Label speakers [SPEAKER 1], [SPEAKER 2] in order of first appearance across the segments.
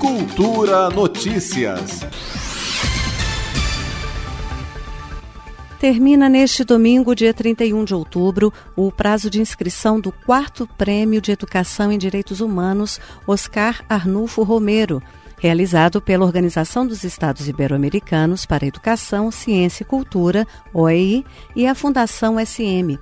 [SPEAKER 1] Cultura Notícias.
[SPEAKER 2] Termina neste domingo, dia 31 de outubro, o prazo de inscrição do quarto Prêmio de Educação em Direitos Humanos Oscar Arnulfo Romero, realizado pela Organização dos Estados Ibero-Americanos para Educação, Ciência e Cultura, OEI, e a Fundação SM.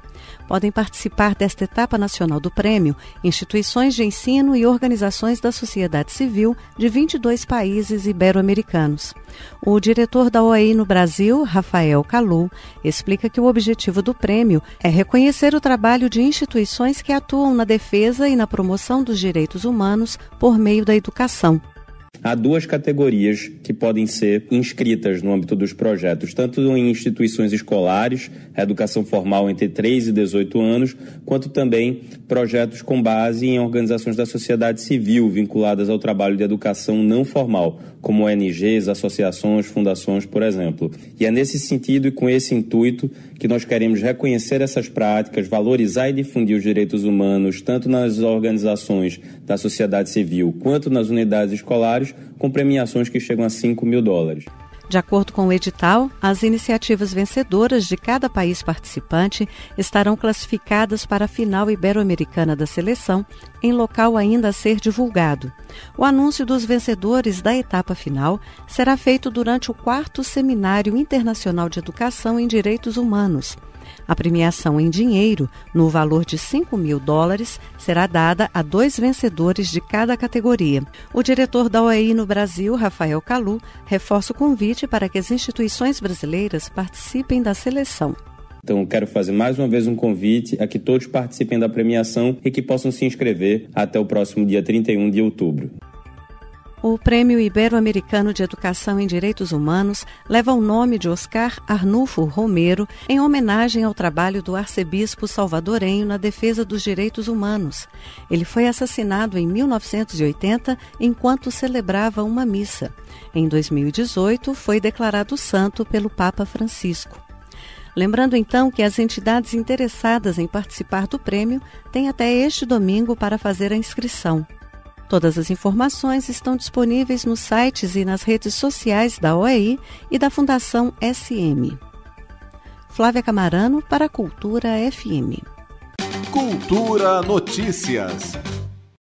[SPEAKER 2] Podem participar desta etapa nacional do prêmio instituições de ensino e organizações da sociedade civil de 22 países ibero-americanos. O diretor da OEI no Brasil, Rafael Calu, explica que o objetivo do prêmio é reconhecer o trabalho de instituições que atuam na defesa e na promoção dos direitos humanos por meio da educação.
[SPEAKER 3] Há duas categorias que podem ser inscritas no âmbito dos projetos, tanto em instituições escolares, educação formal entre 3 e 18 anos, quanto também projetos com base em organizações da sociedade civil vinculadas ao trabalho de educação não formal, como ONGs, associações, fundações, por exemplo. E é nesse sentido e com esse intuito que nós queremos reconhecer essas práticas, valorizar e difundir os direitos humanos, tanto nas organizações da sociedade civil quanto nas unidades escolares, com premiações que chegam a 5 mil dólares.
[SPEAKER 2] De acordo com o edital, as iniciativas vencedoras de cada país participante estarão classificadas para a final ibero-americana da seleção, em local ainda a ser divulgado. O anúncio dos vencedores da etapa final será feito durante o quarto Seminário Internacional de Educação em Direitos Humanos. A premiação em dinheiro, no valor de 5 mil dólares, será dada a dois vencedores de cada categoria. O diretor da OEI no Brasil, Rafael Calu, reforça o convite para que as instituições brasileiras participem da seleção.
[SPEAKER 3] Então, quero fazer mais uma vez um convite a que todos participem da premiação e que possam se inscrever até o próximo dia 31 de outubro.
[SPEAKER 2] O Prêmio Ibero-Americano de Educação em Direitos Humanos leva o nome de Oscar Arnulfo Romero em homenagem ao trabalho do arcebispo salvadorenho na defesa dos direitos humanos. Ele foi assassinado em 1980 enquanto celebrava uma missa. Em 2018, foi declarado santo pelo Papa Francisco. Lembrando então que as entidades interessadas em participar do prêmio têm até este domingo para fazer a inscrição. Todas as informações estão disponíveis nos sites e nas redes sociais da OEI e da Fundação SM. Flávia Camarano para Cultura FM.
[SPEAKER 1] Cultura Notícias.